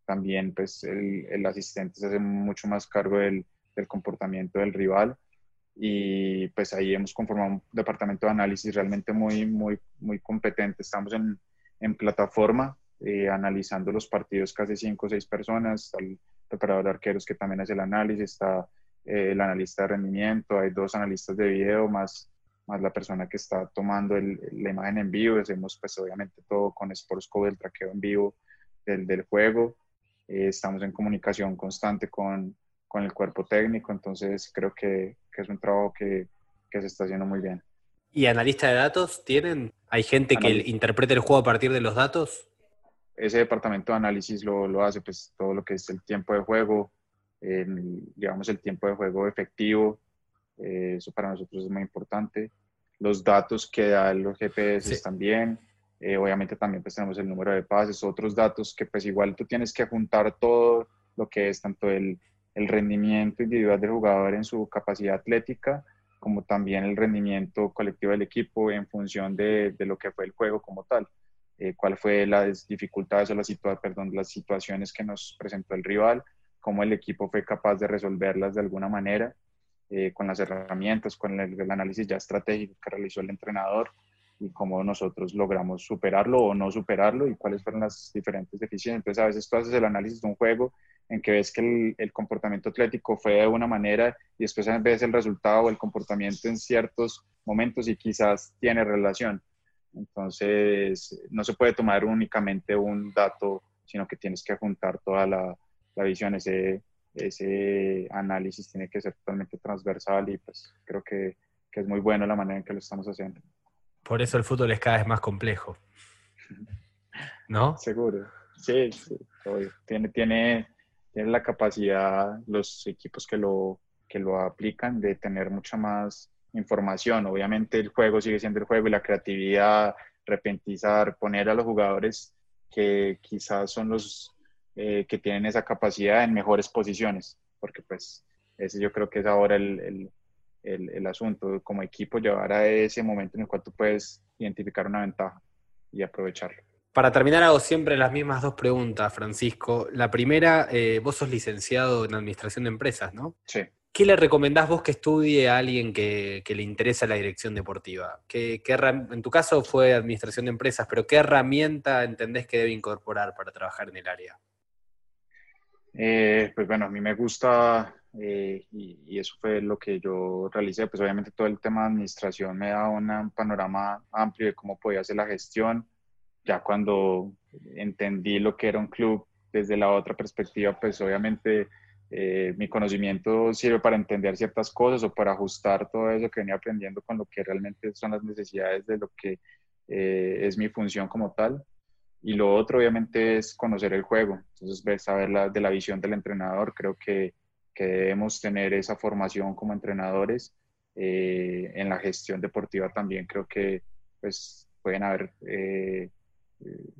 también pues el, el asistente se hace mucho más cargo del, del, comportamiento del rival y pues ahí hemos conformado un departamento de análisis realmente muy, muy, muy competente. Estamos en, en plataforma eh, analizando los partidos casi cinco o seis personas, está el preparador de arqueros que también hace el análisis, está eh, el analista de rendimiento, hay dos analistas de video más más la persona que está tomando la imagen en vivo. Hacemos pues obviamente todo con Sportscode, el traqueo en vivo del, del juego. Eh, estamos en comunicación constante con, con, el cuerpo técnico, entonces creo que, que es un trabajo que, que, se está haciendo muy bien. ¿Y analista de datos tienen? ¿Hay gente que interprete el juego a partir de los datos? Ese departamento de análisis lo, lo hace, pues todo lo que es el tiempo de juego, digamos el tiempo de juego efectivo, eh, eso para nosotros es muy importante. Los datos que dan los GPS también. Eh, obviamente también pues tenemos el número de pases, otros datos que pues igual tú tienes que juntar todo lo que es tanto el, el rendimiento individual del jugador en su capacidad atlética, como también el rendimiento colectivo del equipo en función de, de lo que fue el juego como tal. Eh, cuál fue las dificultades o las, perdón, las situaciones que nos presentó el rival, cómo el equipo fue capaz de resolverlas de alguna manera eh, con las herramientas, con el, análisis ya estratégico que realizó el entrenador y cómo nosotros logramos superarlo o no superarlo y cuáles fueron las diferentes deficiencias. Entonces, a veces tú haces el análisis de un juego en que ves que el, el comportamiento atlético fue de una manera y después ves el resultado o el comportamiento en ciertos momentos y quizás tiene relación. Entonces, no se puede tomar únicamente un dato, sino que tienes que juntar toda la, la visión, ese, ese análisis tiene que ser totalmente transversal y pues creo que, que, es muy bueno la manera en que lo estamos haciendo. Por eso el fútbol es cada vez más complejo. ¿No? Seguro. Sí, sí Tiene, tiene, tiene la capacidad, los equipos que lo, que lo aplican, de tener mucha más información. Obviamente el juego sigue siendo el juego y la creatividad, repentizar, poner a los jugadores que quizás son los eh, que tienen esa capacidad en mejores posiciones, porque pues ese yo creo que es ahora el, el, el, el, asunto, como equipo llevar a ese momento en el cual tú puedes identificar una ventaja y aprovecharlo. Para terminar, hago siempre las mismas dos preguntas, Francisco. La primera, eh, vos sos licenciado en Administración de Empresas, ¿no? Sí. ¿Qué le recomendás vos que estudie a alguien que, que le interesa la dirección deportiva? ¿Qué, qué, en tu caso fue Administración de Empresas, pero ¿qué herramienta entendés que debe incorporar para trabajar en el área? Eh, pues bueno, a mí me gusta eh, y, eso fue lo que yo realicé. Pues obviamente todo el tema de administración me da un panorama amplio de cómo podía hacer la gestión. Ya cuando entendí lo que era un club desde la otra perspectiva, pues obviamente eh, mi conocimiento sirve para entender ciertas cosas o para ajustar todo eso que venía aprendiendo con lo que realmente son las necesidades de lo que es mi función como tal. Y lo otro, obviamente, es conocer el juego. Entonces, saber la, de la visión del entrenador. Creo que, que debemos tener esa formación como entrenadores. Eh, en la gestión deportiva también creo que pues, pueden haber eh,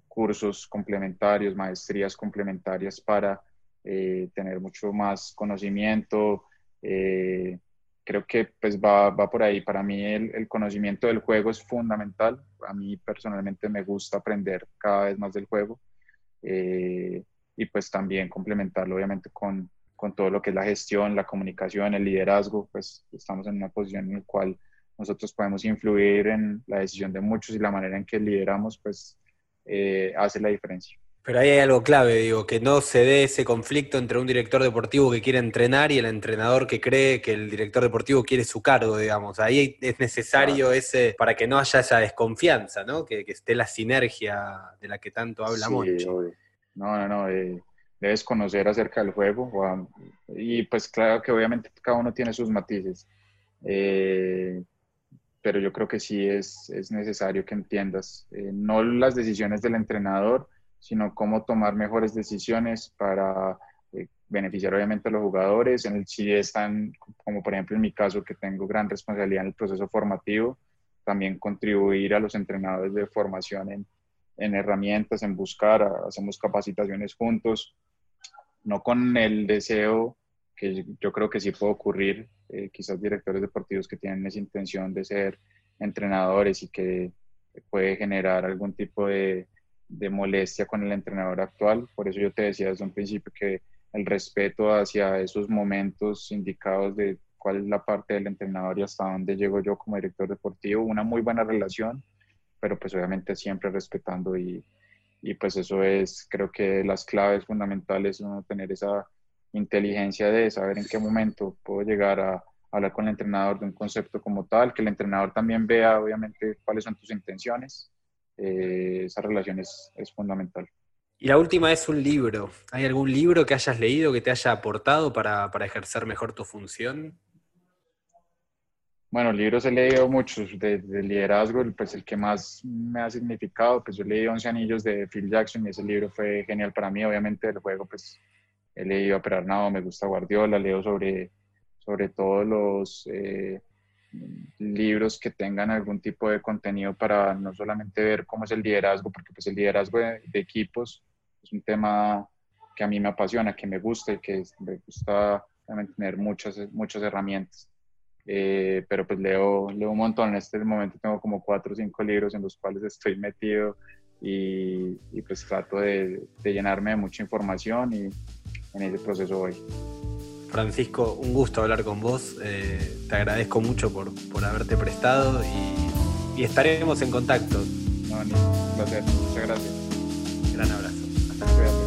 cursos complementarios, maestrías complementarias para eh, tener mucho más conocimiento, creo que pues va, va por ahí. Para mí el, el, conocimiento del juego es fundamental. A mí personalmente me gusta aprender cada vez más del juego eh, y pues también complementarlo obviamente con, con, todo lo que es la gestión, la comunicación, el liderazgo. Pues estamos en una posición en la cual nosotros podemos influir en la decisión de muchos y la manera en que lideramos pues eh, hace la diferencia. Pero ahí hay algo clave, digo, que no se dé ese conflicto entre un director deportivo que quiere entrenar y el entrenador que cree que el director deportivo quiere su cargo, digamos. Ahí es necesario ese, para que no haya esa desconfianza, ¿no? Que, esté la sinergia de la que tanto habla sí, No, no, no. Eh, debes conocer acerca del juego. y pues claro que obviamente cada uno tiene sus matices. Eh, pero yo creo que sí es, es necesario que entiendas, eh, no las decisiones del entrenador, sino cómo tomar mejores decisiones para eh, beneficiar obviamente a los jugadores. En el si están, como por ejemplo en mi caso, que tengo gran responsabilidad en el proceso formativo, también contribuir a los entrenadores de formación en, en herramientas, en buscar, hacemos capacitaciones juntos, no con el deseo que yo creo que sí puede ocurrir, eh, quizás directores deportivos que tienen esa intención de ser entrenadores y que puede generar algún tipo de, de molestia con el entrenador actual. Por eso yo te decía desde un principio que el respeto hacia esos momentos indicados de cuál es la parte del entrenador y hasta dónde llego yo como director deportivo, una muy buena relación, pero pues obviamente siempre respetando y, y pues eso es, creo que las claves fundamentales, uno tener esa inteligencia de saber en qué momento puedo llegar a hablar con el entrenador de un concepto como tal, que el entrenador también vea obviamente cuáles son tus intenciones, eh, esa relación es, es fundamental. Y la última es un libro. ¿Hay algún libro que hayas leído que te haya aportado para, para ejercer mejor tu función? Bueno, libros he leído muchos de, liderazgo, pues el que más me ha significado, pues yo leí 11 anillos de Phil Jackson y ese libro fue genial para mí, obviamente el juego pues he leído a Perarnado, me gusta Guardiola, leo sobre, sobre todos los eh, libros que tengan algún tipo de contenido para no solamente ver cómo es el liderazgo, porque pues el liderazgo de, equipos es un tema que a mí me apasiona, que me gusta y que me gusta tener muchas, muchas herramientas. Eh, pero pues leo, leo un montón. En este momento tengo como cuatro o cinco libros en los cuales estoy metido y, y pues trato de, de, llenarme de mucha información y en ese proceso voy. Francisco, un gusto hablar con vos. Eh, te agradezco mucho por, por haberte prestado y, y, estaremos en contacto. No, ni, un placer. Muchas gracias. Gran abrazo. Hasta luego.